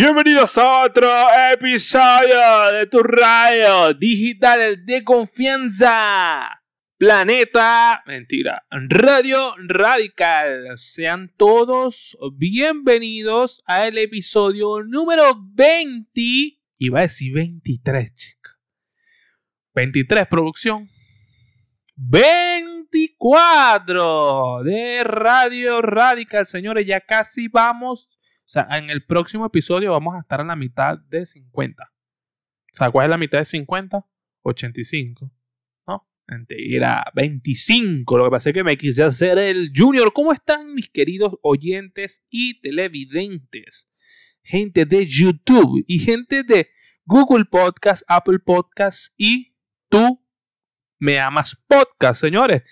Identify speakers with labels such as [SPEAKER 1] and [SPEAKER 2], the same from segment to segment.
[SPEAKER 1] Bienvenidos a otro episodio de tu radio digital de confianza. Planeta, mentira, Radio Radical. Sean todos bienvenidos al episodio número 20. Iba a decir 23, chica. 23 producción. 24 de Radio Radical, señores. Ya casi vamos sea, en el próximo episodio vamos a estar a la mitad de 50. O sea, ¿cuál es la mitad de 50? 85. ¿No? Mentira, 25. Lo que pasa es que me quise hacer el junior. ¿Cómo están mis queridos oyentes y televidentes? Gente de YouTube y gente de Google Podcast, Apple Podcast y tú me amas podcast, señores.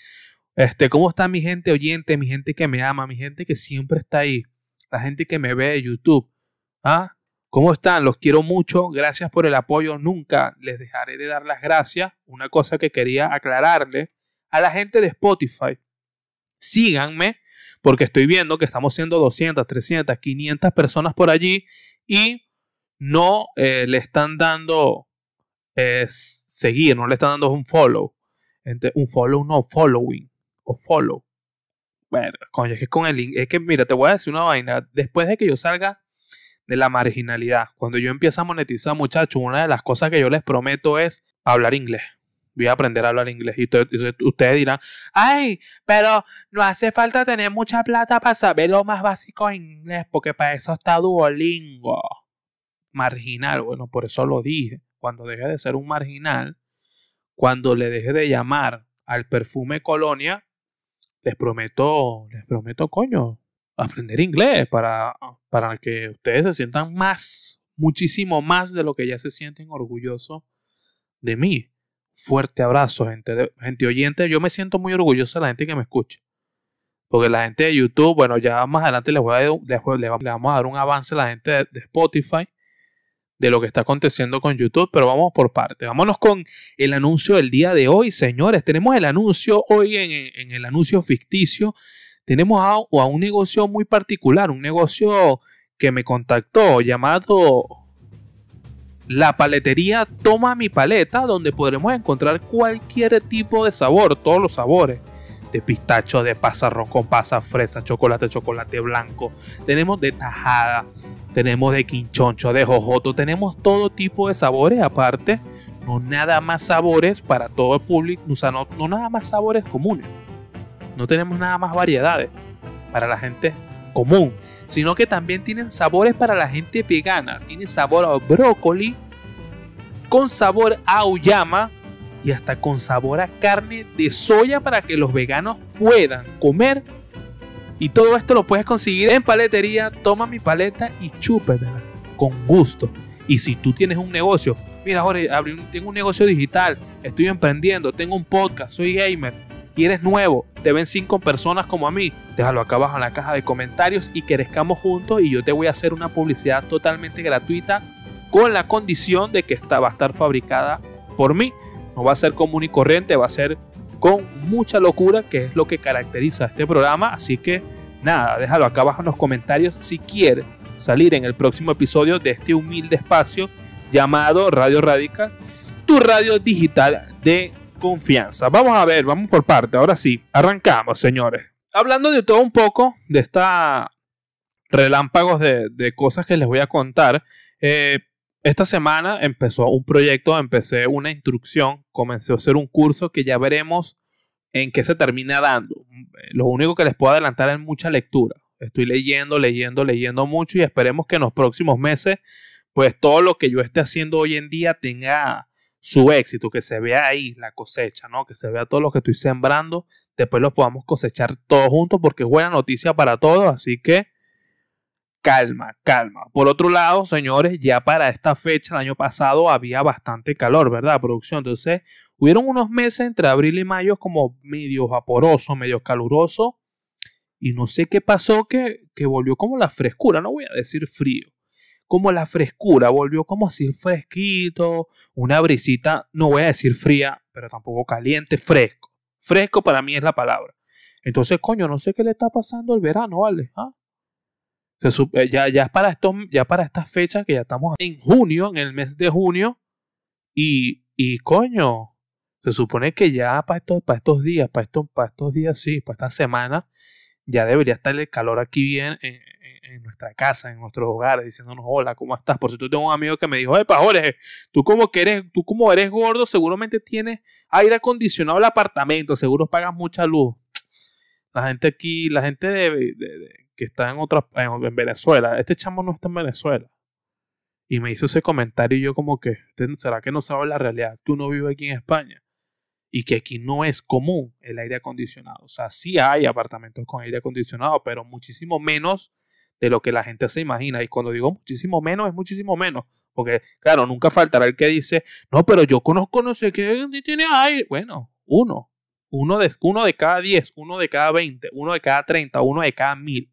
[SPEAKER 1] Este, ¿cómo está mi gente oyente, mi gente que me ama, mi gente que siempre está ahí? La gente que me ve de YouTube. ¿Ah? ¿Cómo están? Los quiero mucho. Gracias por el apoyo. Nunca les dejaré de dar las gracias. Una cosa que quería aclararle a la gente de Spotify. Síganme porque estoy viendo que estamos siendo 200, 300, 500 personas por allí y no eh, le están dando eh, seguir, no le están dando un follow. Un follow, no, following o follow. Bueno, es que con el es que mira, te voy a decir una vaina, después de que yo salga de la marginalidad, cuando yo empiece a monetizar, muchachos, una de las cosas que yo les prometo es hablar inglés. Voy a aprender a hablar inglés. Y ustedes dirán, ay, pero no hace falta tener mucha plata para saber lo más básico en inglés, porque para eso está Duolingo. Marginal, bueno, por eso lo dije. Cuando deje de ser un marginal, cuando le deje de llamar al perfume colonia, les prometo, les prometo, coño, aprender inglés para, para que ustedes se sientan más, muchísimo más de lo que ya se sienten orgullosos de mí. Fuerte abrazo, gente, gente oyente. Yo me siento muy orgulloso de la gente que me escucha. Porque la gente de YouTube, bueno, ya más adelante les, voy a, les, vamos a dar un avance a la gente de Spotify de lo que está aconteciendo con YouTube, pero vamos por parte. Vámonos con el anuncio del día de hoy, señores. Tenemos el anuncio hoy en, el anuncio ficticio. Tenemos a, a, un negocio muy particular, un negocio que me contactó llamado La Paletería Toma mi Paleta, donde podremos encontrar cualquier tipo de sabor, todos los sabores. De pistacho, de pasarrón con pasa, fresa, chocolate, chocolate blanco. Tenemos de tajada, tenemos de quinchoncho, de jojoto, tenemos todo tipo de sabores aparte, no nada más sabores para todo el público, o sea, no, nada más sabores comunes, no tenemos nada más variedades para la gente común, sino que también tienen sabores para la gente vegana, tiene sabor a brócoli, con sabor a uyama y hasta con sabor a carne de soya para que los veganos puedan comer y todo esto lo puedes conseguir en paletería. Toma mi paleta y chúpetela con gusto. Y si tú tienes un negocio, mira, Jorge, tengo un negocio digital, estoy emprendiendo, tengo un podcast, soy gamer y eres nuevo, te ven cinco personas como a mí, déjalo acá abajo en la caja de comentarios y crezcamos juntos y yo te voy a hacer una publicidad totalmente gratuita con la condición de que va a estar fabricada por mí. No va a ser común y corriente, va a ser con mucha locura, que es lo que caracteriza este programa. Así que nada, déjalo acá abajo en los comentarios si quieres salir en el próximo episodio de este humilde espacio llamado Radio Radical, tu radio digital de confianza. Vamos a ver, vamos por parte. Ahora sí, arrancamos, señores. Hablando de todo un poco, de esta relámpagos de, de cosas que les voy a contar. Eh, esta semana empezó un proyecto, empecé una instrucción, comencé a hacer un curso que ya veremos en qué se termina dando. Lo único que les puedo adelantar es mucha lectura. Estoy leyendo, leyendo, leyendo mucho y esperemos que en los próximos meses, pues todo lo que yo esté haciendo hoy en día tenga su éxito, que se vea ahí la cosecha, ¿no? Que se vea todo lo que estoy sembrando, después lo podamos cosechar todos juntos porque es buena noticia para todos, así que calma, calma. Por otro lado, señores, ya para esta fecha, el año pasado, había bastante calor, ¿verdad? Producción. Entonces, hubieron unos meses entre abril y mayo como medio vaporoso, medio caluroso. Y no sé qué pasó que, que volvió como la frescura, no voy a decir frío. Como la frescura, volvió como así fresquito, una brisita, no voy a decir fría, pero tampoco caliente, fresco. Fresco para mí es la palabra. Entonces, coño, no sé qué le está pasando al verano, ¿vale? ¿Ah? Eh, ya, ya, para estos, ya para estas fechas que ya estamos en junio, en el mes de junio, y, y coño, se supone que ya para estos, para estos días, para estos, para estos días, sí, para esta semana, ya debería estar el calor aquí bien en, en, nuestra casa, en nuestros hogares, diciéndonos hola, ¿cómo estás? Por tú tengo un amigo que me dijo, epa, Jorge, tú como que eres, tú como eres gordo, seguramente tienes aire acondicionado el apartamento, seguro pagas mucha luz. La gente aquí, la gente de, que está en otra, en, Venezuela, este chamo no está en Venezuela. Y me hizo ese comentario y yo como que, ¿será que no sabe la realidad? Que uno vive aquí en España y que aquí no es común el aire acondicionado. O sea, sí hay apartamentos con aire acondicionado, pero muchísimo menos de lo que la gente se imagina. Y cuando digo muchísimo menos, es muchísimo menos. Porque, claro, nunca faltará el que dice, no, pero yo conozco no sé qué tiene aire. Bueno, uno. Uno de, uno de cada 10, uno de cada 20, uno de cada 30, uno de cada mil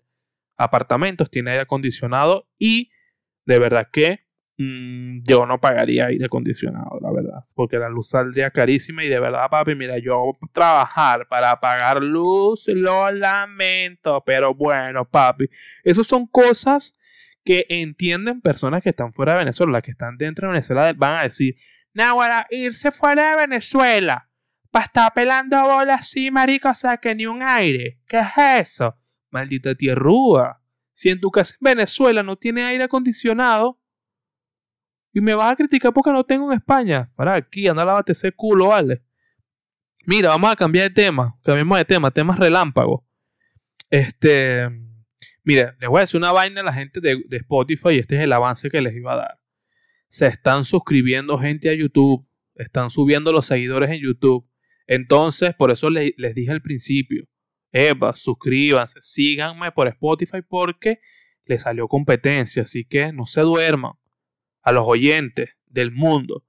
[SPEAKER 1] apartamentos tiene aire acondicionado y de verdad que Mm, yo no pagaría aire acondicionado, la verdad, porque la luz saldría carísima y de verdad, papi, mira, yo trabajar para pagar luz, lo lamento, pero bueno, papi, esas son cosas que entienden personas que están fuera de Venezuela, las que están dentro de Venezuela van a decir, Nahuara, irse fuera de Venezuela para estar pelando bolas así, marico, o sea, que ni un aire, ¿qué es eso? Maldita tierrúa. Si en tu casa en Venezuela no tiene aire acondicionado, y me vas a criticar porque no tengo en España. Para aquí, anda a lavarte ese culo, vale. Mira, vamos a cambiar de tema. Cambiemos de tema, temas relámpagos. Este. Mire, les voy a decir una vaina a la gente de, Spotify y este es el avance que les iba a dar. Se están suscribiendo gente a YouTube. Están subiendo los seguidores en YouTube. Entonces, por eso les dije al principio. Eva, suscríbanse, síganme por Spotify porque les salió competencia. Así que no se duerman a los oyentes del mundo,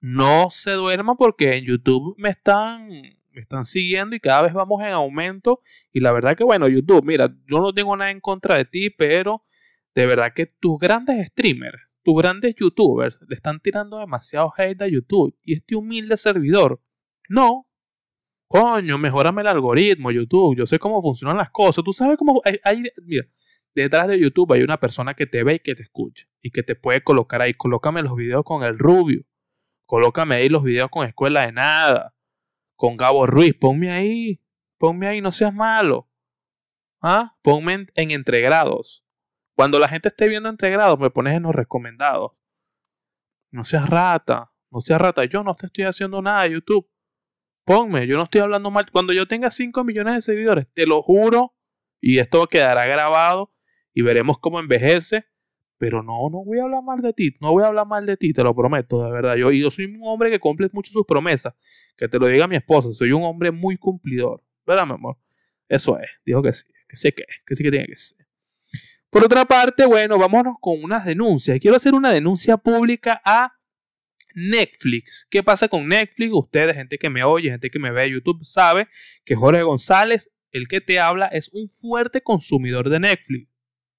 [SPEAKER 1] no se duerman porque en YouTube me están, me están siguiendo y cada vez vamos en aumento. Y la verdad que, bueno, YouTube, mira, yo no tengo nada en contra de ti, pero de verdad que tus grandes streamers, tus grandes youtubers, le están tirando demasiado hate a YouTube. Y este humilde servidor, no. Coño, mejorame el algoritmo, YouTube. Yo sé cómo funcionan las cosas. Tú sabes cómo. hay mira, detrás de YouTube hay una persona que te ve y que te escucha y que te puede colocar ahí. Colócame los videos con el Rubio. Colócame ahí los videos con Escuela de Nada. Con Gabo Ruiz. Ponme ahí. Ponme ahí, no seas malo. ¿Ah? Ponme en, entregrados. Cuando la gente esté viendo entregrados, me pones en los recomendados. No seas rata. No seas rata. Yo no te estoy haciendo nada, YouTube. Ponme, yo no estoy hablando mal. Cuando yo tenga 5 millones de seguidores, te lo juro, y esto quedará grabado y veremos cómo envejece. Pero no, no voy a hablar mal de ti, no voy a hablar mal de ti, te lo prometo, de verdad. Yo, y yo soy un hombre que cumple mucho sus promesas. Que te lo diga mi esposa, soy un hombre muy cumplidor. ¿Verdad, mi amor? Eso es, dijo que sí, que sé que, que sí que tiene que ser. Por otra parte, bueno, vámonos con unas denuncias. Quiero hacer una denuncia pública a Netflix. ¿Qué pasa con Netflix? Ustedes, gente que me oye, gente que me ve YouTube, sabe que Jorge González, el que te habla, es un fuerte consumidor de Netflix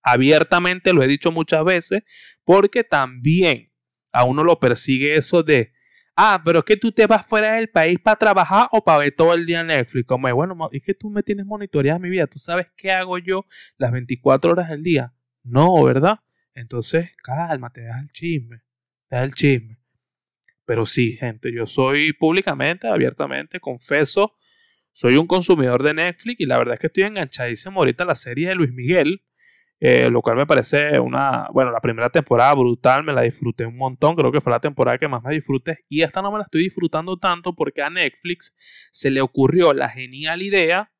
[SPEAKER 1] abiertamente, lo he dicho muchas veces, porque también a uno lo persigue eso de, ah, pero es que tú te vas fuera del país para trabajar o para ver todo el día Netflix. Como, bueno, es que tú me tienes monitoreada mi vida, tú sabes qué hago yo las 24 horas del día. No, ¿verdad? Entonces, cálmate, deja el chisme, deja el chisme. Pero sí, gente, yo soy públicamente, abiertamente, confeso, soy un consumidor de Netflix y la verdad es que estoy enganchadísimo ahorita a la serie de Luis Miguel. Eh, lo cual me parece una, bueno, la primera temporada brutal, me la disfruté un montón, creo que fue la temporada que más me disfruté y esta no me la estoy disfrutando tanto porque a Netflix se le ocurrió la genial idea,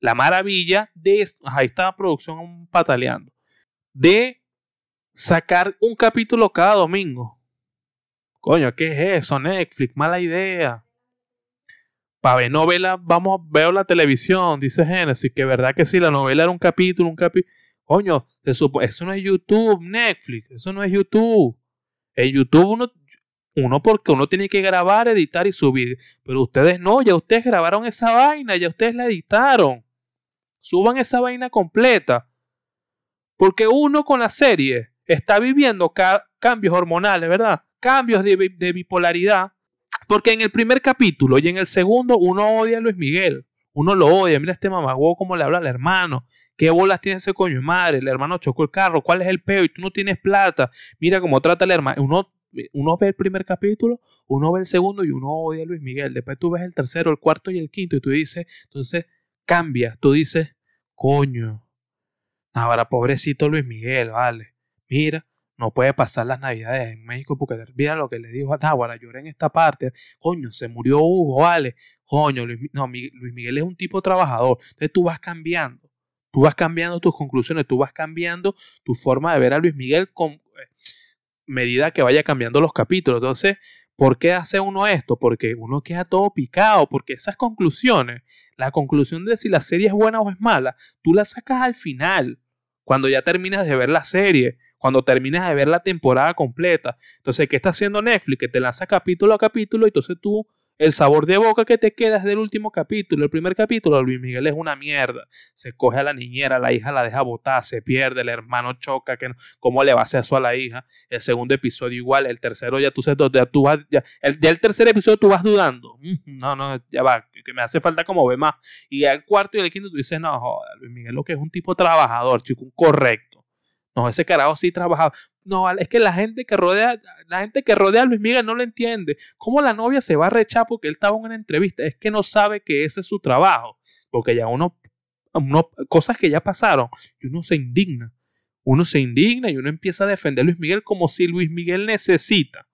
[SPEAKER 1] la maravilla de, ahí está producción pataleando, de sacar un capítulo cada domingo. Coño, ¿qué es eso? Netflix, mala idea. Para ver novela, vamos, veo la televisión, dice Genesis, que verdad que sí, la novela era un capítulo, un capítulo Coño, eso no es YouTube, Netflix, eso no es YouTube. En YouTube uno, uno porque uno tiene que grabar, editar y subir. Pero ustedes no, ya ustedes grabaron esa vaina, ya ustedes la editaron. Suban esa vaina completa. Porque uno con la serie está viviendo cambios hormonales, ¿verdad? Cambios de, bipolaridad. Porque en el primer capítulo y en el segundo uno odia a Luis Miguel. uno lo odia, mira este mamagüo cómo le habla al hermano, qué bolas tiene ese coño madre, el hermano chocó el carro, cuál es el peo y tú no tienes plata, mira cómo trata el hermano, uno, uno ve el primer capítulo, uno ve el segundo y uno odia a Luis Miguel, después tú ves el tercero, el cuarto y el quinto y tú dices, entonces cambia, tú dices, coño, ahora pobrecito Luis Miguel, vale, mira, no puede pasar las navidades en México porque mira lo que le dijo a Náhuara, lloré en esta parte, coño, se murió Hugo, vale, coño, Luis, no, Luis Miguel es un tipo trabajador, entonces tú vas cambiando, tú vas cambiando tus conclusiones, tú vas cambiando tu forma de ver a Luis Miguel con eh, medida que vaya cambiando los capítulos, entonces, ¿por qué hace uno esto? Porque uno queda todo picado, porque esas conclusiones, la conclusión de si la serie es buena o es mala, tú la sacas al final, cuando ya terminas de ver la serie, cuando terminas de ver la temporada completa. Entonces, ¿qué está haciendo Netflix? Que te lanza capítulo a capítulo y entonces tú el sabor de boca que te queda es del último capítulo. El primer capítulo, Luis Miguel es una mierda. Se coge a la niñera, la hija la deja botar, se pierde, el hermano choca. Que ¿Cómo le va a hacer eso a la hija? El segundo episodio igual, el tercero ya tú, ya tú vas, ya el, el tercer episodio tú vas dudando. Mm, no, no, ya va, que me hace falta como ver más. Y el cuarto y el quinto tú dices, no, joder, Luis Miguel lo que es un tipo trabajador, chico, un correcto. No, ese carajo sí trabajaba. No, es que la gente que rodea, la gente que rodea a Luis Miguel no lo entiende. ¿Cómo la novia se va a rechar porque él estaba en una entrevista? Es que no sabe que ese es su trabajo. Porque ya uno, uno cosas que ya pasaron, y uno se indigna. Uno se indigna y uno empieza a defender a Luis Miguel como si Luis Miguel necesita.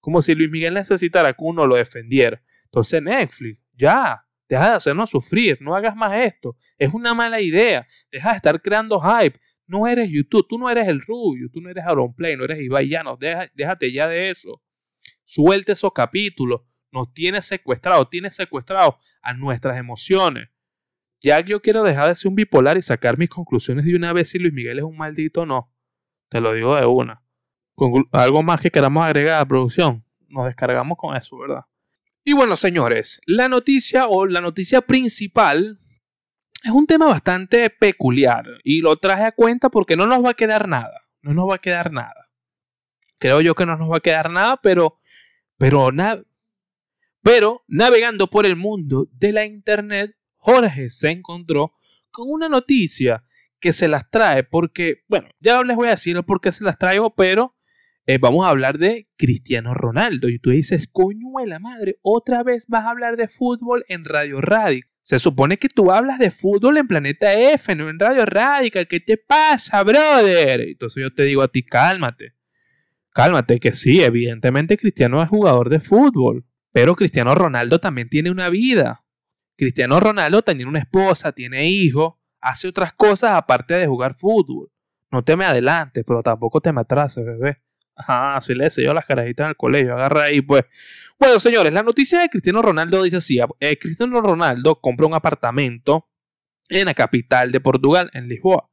[SPEAKER 1] Como si Luis Miguel necesitara que uno lo defendiera. Entonces, Netflix, ya, deja de hacernos sufrir, no hagas más esto. Es una mala idea. Deja de estar creando hype. No eres YouTube, tú no eres el Rubio, tú no eres Aaron Play, no eres Ibai Llanos, déjate ya de eso. Suelte esos capítulos, nos tiene secuestrado, tiene secuestrado a nuestras emociones. Ya yo quiero dejar de ser un bipolar y sacar mis conclusiones de una vez si Luis Miguel es un maldito o no. Te lo digo de una. algo más que queramos agregar a la producción. Nos descargamos con eso, ¿verdad? Y bueno, señores, la noticia o la noticia principal es un tema bastante peculiar y lo traje a cuenta porque no nos va a quedar nada. No nos va a quedar nada. Creo yo que no nos va a quedar nada, pero, pero, pero navegando por el mundo de la internet, Jorge se encontró con una noticia que se las trae porque, bueno, ya les voy a decir por qué se las traigo, pero eh, vamos a hablar de Cristiano Ronaldo. Y tú dices, coño de la madre, otra vez vas a hablar de fútbol en Radio Radic. Se supone que tú hablas de fútbol en Planeta F, no en Radio Radical. ¿Qué te pasa, brother? Entonces yo te digo a ti, cálmate. Cálmate, que sí, evidentemente Cristiano es jugador de fútbol. Pero Cristiano Ronaldo también tiene una vida. Cristiano Ronaldo tiene una esposa, tiene hijos, hace otras cosas aparte de jugar fútbol. No te me adelantes, pero tampoco te me atrases, bebé. Ajá, así le yo las carajitas en el colegio, agarra ahí, pues. Bueno, señores, la noticia de Cristiano Ronaldo dice así: eh, Cristiano Ronaldo compró un apartamento en la capital de Portugal, en Lisboa.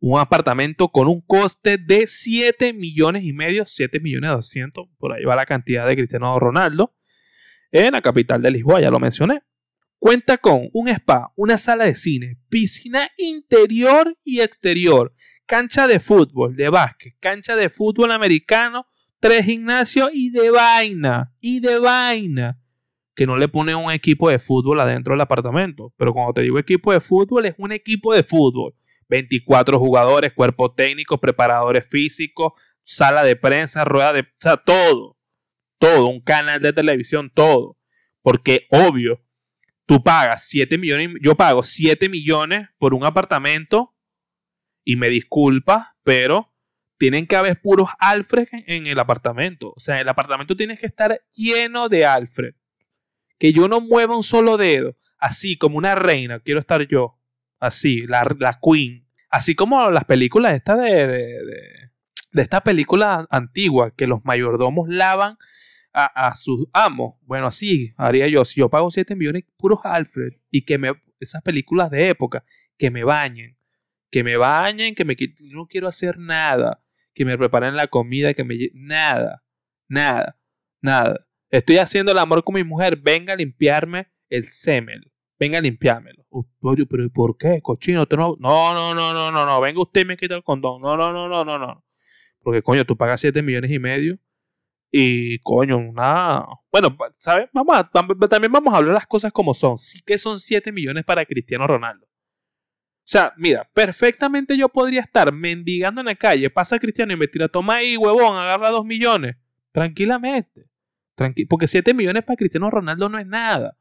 [SPEAKER 1] Un apartamento con un coste de 7 millones y medio, 7 millones 200, por ahí va la cantidad de Cristiano Ronaldo, en la capital de Lisboa, ya lo mencioné. Cuenta con un spa, una sala de cine, piscina interior y exterior, cancha de fútbol, de básquet, cancha de fútbol americano, tres gimnasios y de vaina, y de vaina. Que no le pone un equipo de fútbol adentro del apartamento. Pero cuando te digo equipo de fútbol, es un equipo de fútbol. 24 jugadores, cuerpo técnico, preparadores físicos, sala de prensa, rueda de... O sea, todo. Todo. Un canal de televisión, todo. Porque, obvio, tú pagas 7 millones, yo pago 7 millones por un apartamento y me disculpa, pero tienen que haber puros Alfred en el apartamento. O sea, el apartamento tiene que estar lleno de Alfred. Que yo no mueva un solo dedo, así como una reina, quiero estar yo. Así, la, la queen. Así como las películas estas de, de, de, esta película antigua, que los mayordomos lavan a, a, sus amos. Bueno, así haría yo. Si yo pago 7 millones puros Alfred y que me, esas películas de época, que me bañen, que me bañen, que me no quiero hacer nada que me preparen la comida, que me... Nada, nada, nada. Estoy haciendo el amor con mi mujer, venga a limpiarme el semen. Venga a limpiármelo. pero ¿por qué, cochino? No, no, no, no, no, no, no. Venga usted y me quita el condón. No, no, no, no, no, no. Porque, coño, tú pagas 7 millones y medio Y coño, una. Bueno, ¿sabes? Vamos a, también vamos a hablar las cosas como son. Sí que son 7 millones para Cristiano Ronaldo. Sea, mira, perfectamente yo podría estar mendigando en la calle, pasa Cristiano y me tira, toma ahí, huevón, agarra 2 millones. Tranquilamente. porque 7 millones para Cristiano Ronaldo no es nada.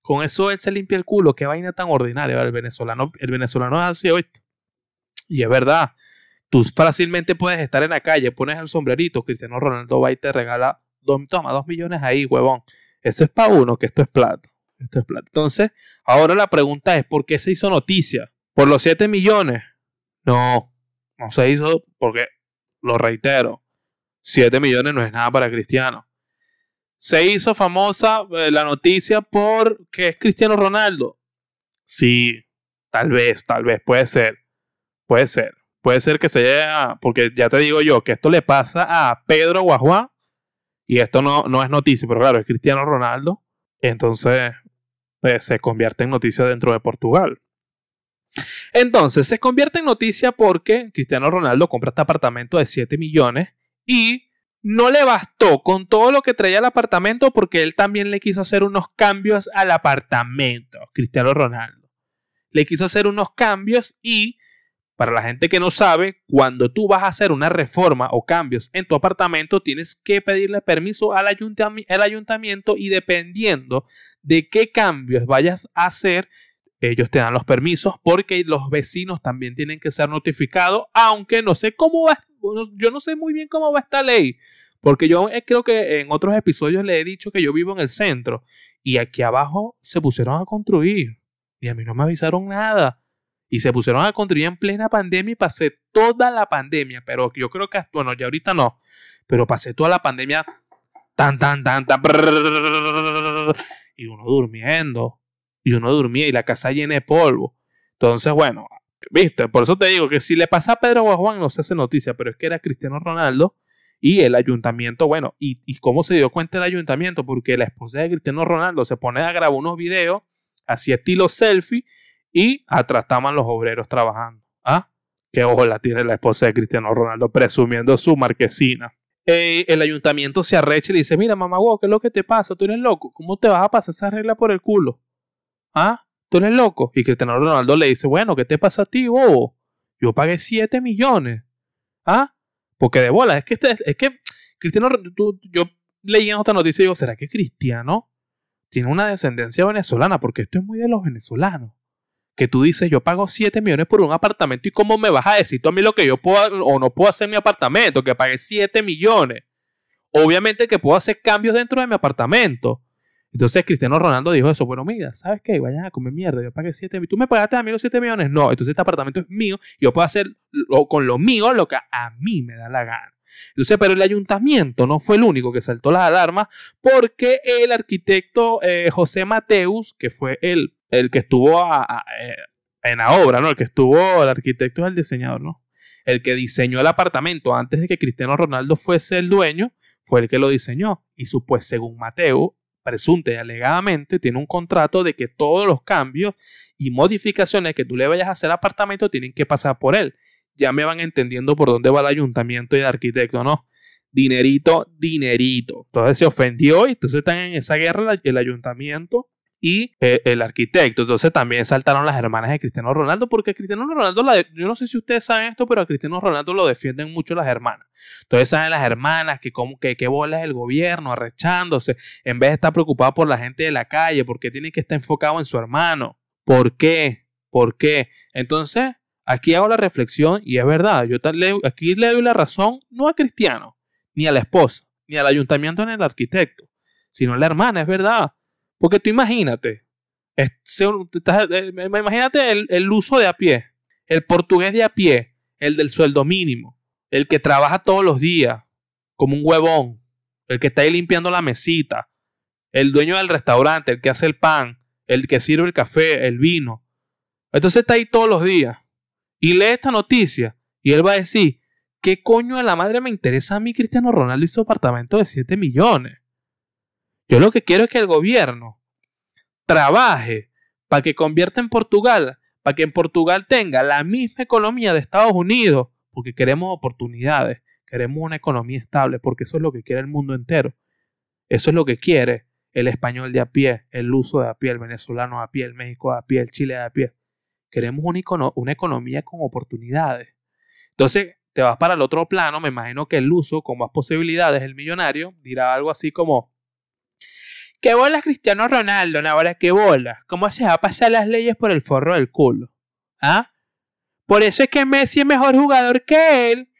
[SPEAKER 1] Con eso él se limpia el culo. Qué vaina tan ordinaria. El venezolano, el venezolano es así hoy. Y es verdad. Tú fácilmente puedes estar en la calle, pones el sombrerito, Cristiano Ronaldo va y te regala, dos, toma dos millones ahí, huevón. Esto es para uno, que esto es plata. Esto es plata. Entonces, ahora la pregunta es, ¿por qué se hizo noticia? ¿Por los 7 millones? No, no se hizo porque, lo reitero, 7 millones no es nada para Cristiano. Se hizo famosa eh, la noticia porque es Cristiano Ronaldo. Sí, tal vez, tal vez, puede ser. Puede ser. Puede ser que se haya, porque ya te digo yo, que esto le pasa a Pedro Guajuá, y esto no, no es noticia, pero claro, es Cristiano Ronaldo, entonces eh, se convierte en noticia dentro de Portugal. Entonces, se convierte en noticia porque Cristiano Ronaldo compra este apartamento de 7 millones y no le bastó con todo lo que traía el apartamento porque él también le quiso hacer unos cambios al apartamento, Cristiano Ronaldo. Le quiso hacer unos cambios y para la gente que no sabe, cuando tú vas a hacer una reforma o cambios en tu apartamento, tienes que pedirle permiso al, ayuntamiento y dependiendo de qué cambios vayas a hacer, ellos te dan los permisos porque los vecinos también tienen que ser notificados, aunque no sé cómo va, yo no sé muy bien cómo va esta ley, porque yo eh, creo que en otros episodios le he dicho que yo vivo en el centro y aquí abajo se pusieron a construir y a mí no me avisaron nada. Y se pusieron a construir en plena pandemia y pasé toda la pandemia, pero yo creo que, bueno, ya ahorita no, pero pasé toda la pandemia tan, tan, tan, tan, y uno durmiendo, y uno dormía y la casa llena de polvo. Entonces, bueno, viste, por eso te digo que si le pasa a Pedro Juan no se hace noticia, pero es que era Cristiano Ronaldo y el ayuntamiento, bueno, y, y cómo se dio cuenta el ayuntamiento, porque la esposa de Cristiano Ronaldo se pone a grabar unos videos así estilo selfie y atrás estaban los obreros trabajando. ¿Ah? Qué ojo la tiene la esposa de Cristiano Ronaldo presumiendo su marquesina. El ayuntamiento se arrecha y le dice, mira mamá, wow, ¿qué es lo que te pasa? Tú eres loco. ¿Cómo te vas a pasar esa regla por el culo? ¿Ah? ¿Tú eres loco? Y Cristiano Ronaldo le dice, bueno, ¿qué te pasa a ti, bobo? Yo pagué 7 millones. ¿Ah? Porque de bola, es que, este, es que Cristiano, yo leí en otra noticia y digo, ¿será que Cristiano tiene una descendencia venezolana? Porque esto es muy de los venezolanos que tú dices, yo pago 7 millones por un apartamento y cómo me vas a decir tú a mí lo que yo puedo o no puedo hacer en mi apartamento, que pagué 7 millones. Obviamente que puedo hacer cambios dentro de mi apartamento. Entonces Cristiano Ronaldo dijo eso, bueno, mira, ¿sabes qué? Vayan a comer mierda, yo pagué 7 millones. ¿Tú me pagaste a mí los 7 millones? No, entonces este apartamento es mío y yo puedo hacer con lo mío lo que a mí me da la gana. Entonces, pero el ayuntamiento no fue el único que saltó las alarmas porque el arquitecto eh, José Mateus, que fue el el que estuvo eh, en la obra, ¿no? El que estuvo, el arquitecto es el diseñador, ¿no? El que diseñó el apartamento antes de que Cristiano Ronaldo fuese el dueño, fue el que lo diseñó. Y su, pues, según Mateo, presunte y alegadamente, tiene un contrato de que todos los cambios y modificaciones que tú le vayas a hacer al apartamento tienen que pasar por él. Ya me van entendiendo por dónde va el ayuntamiento y el arquitecto, ¿no? Dinerito, dinerito. Entonces se ofendió y entonces están en esa guerra el ayuntamiento y eh, el arquitecto. Entonces también saltaron las hermanas de Cristiano Ronaldo, porque Cristiano Ronaldo, yo no sé si ustedes saben esto, pero a Cristiano Ronaldo lo defienden mucho las hermanas. Entonces saben las hermanas que como que qué bola es el gobierno arrechándose, en vez de estar preocupado por la gente de la calle, porque tiene que estar enfocado en su hermano. ¿Por qué? ¿Por qué? Entonces, aquí hago la reflexión y es verdad, yo aquí le doy la razón no a Cristiano, ni a la esposa, ni al ayuntamiento ni al arquitecto, sino a la hermana, es verdad. Porque tú imagínate, eh, imagínate el, uso de a pie, el portugués de a pie, el del sueldo mínimo, el que trabaja todos los días como un huevón, el que está ahí limpiando la mesita, el dueño del restaurante, el que hace el pan, el que sirve el café, el vino. Entonces está ahí todos los días y lee esta noticia y él va a decir, ¿qué coño de la madre me interesa a mí Cristiano Ronaldo y su apartamento de 7 millones? Yo lo que quiero es que el gobierno trabaje para que convierta en Portugal, para que en Portugal tenga la misma economía de Estados Unidos, porque queremos oportunidades, queremos una economía estable, porque eso es lo que quiere el mundo entero. Eso es lo que quiere el español de a pie, el luso de a pie, el venezolano de a pie, el México de a pie, el Chile de a pie. Queremos una, economía con oportunidades. Entonces, te vas para el otro plano, me imagino que el uso con más posibilidades, el millonario, dirá algo así como, ¿qué bolas Cristiano Ronaldo? Ahora, ¿qué bolas? ¿Cómo se va a pasar las leyes por el forro del culo? ¿Ah? Por eso es que Messi es mejor jugador que él.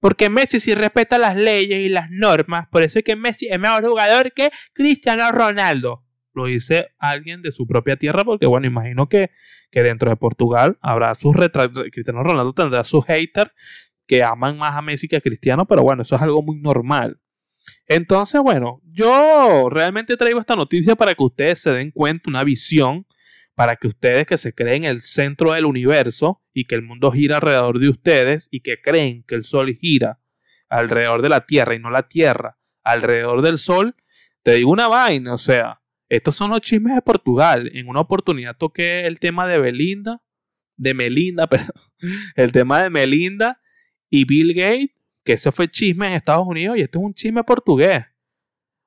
[SPEAKER 1] Porque Messi sí respeta las leyes y las normas. Por eso es que Messi es mejor jugador que Cristiano Ronaldo. Lo dice alguien de su propia tierra porque, bueno, imagino que, que dentro de Portugal habrá sus retratos. Cristiano Ronaldo tendrá sus haters que aman más a Messi que a Cristiano, pero bueno, eso es algo muy normal. Entonces, bueno, yo realmente traigo esta noticia para que ustedes se den cuenta, una visión, para que ustedes que se creen el centro del universo y que el mundo gira alrededor de ustedes y que creen que el sol gira alrededor de la Tierra y no la Tierra alrededor del sol, te digo una vaina, o sea, estos son los chismes de Portugal. En una oportunidad toqué el tema de Belinda, de Melinda, perdón, el tema de Melinda y Bill Gates, que eso fue chisme en Estados Unidos y esto es un chisme portugués.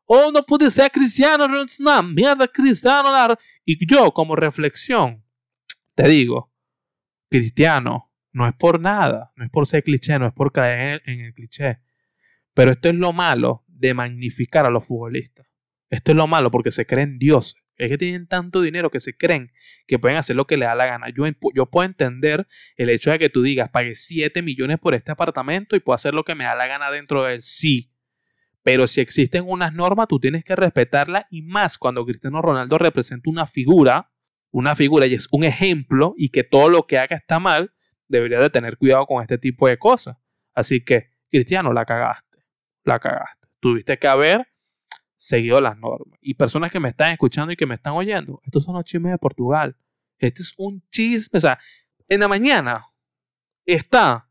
[SPEAKER 1] Oh, no puede ser cristiano, no es una mierda cristiano. Y yo, como reflexión, te digo, cristiano no es por nada, no es por ser cliché, no es por caer en el, cliché. Pero esto es lo malo de magnificar a los futbolistas. Esto es lo malo porque se creen dioses. Es que tienen tanto dinero que se creen que pueden hacer lo que les da la gana. Yo, yo puedo entender el hecho de que tú digas, pagué 7 millones por este apartamento y puedo hacer lo que me da la gana dentro de él. Sí. Pero si existen unas normas, tú tienes que respetarlas y más cuando Cristiano Ronaldo representa una figura, una figura y es un ejemplo y que todo lo que haga está mal, debería de tener cuidado con este tipo de cosas. Así que, Cristiano, la cagaste. La cagaste. Tuviste que haber seguido las normas. Y personas que me están escuchando y que me están oyendo, estos son los chismes de Portugal. Este es un chisme. O sea, en la mañana está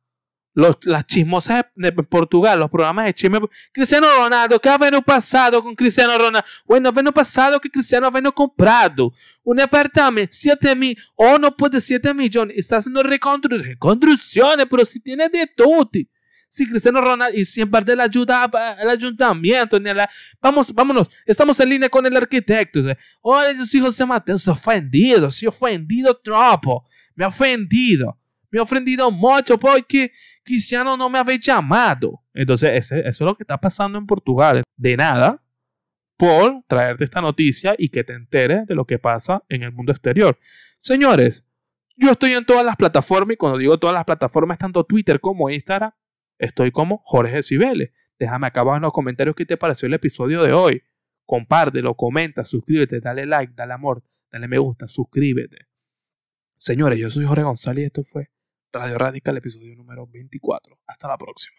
[SPEAKER 1] los, las chismosas de Portugal, los programas de chisme. Cristiano Ronaldo, ¿qué ha venido pasado con Cristiano Ronaldo? Bueno, ha venido pasado que Cristiano ha venido comprado un apartamento, 7 mil, o no puede 7 millones, está haciendo reconstrucciones, pero si tiene de todo si Cristiano Ronaldo y siempre de la ayuda al ayuntamiento, ni la, vamos, vámonos, estamos en línea con el arquitecto. Olha, yo soy José Mateo, soy ofendido, soy ofendido tropo, me ha ofendido, me ha ofendido mucho porque Cristiano no me había llamado. Entonces, eso es lo que está pasando en Portugal. De nada, por traerte esta noticia y que te enteres de lo que pasa en el mundo exterior. Señores, yo estoy en todas las plataformas y cuando digo todas las plataformas, tanto Twitter como Instagram, Estoy como Jorge Cibeles. Déjame acá abajo en los comentarios qué te pareció el episodio de hoy. Compártelo, comenta, suscríbete, dale like, dale amor, dale me gusta, suscríbete. Señores, yo soy Jorge González y esto fue Radio Radical, episodio número 24. Hasta la próxima.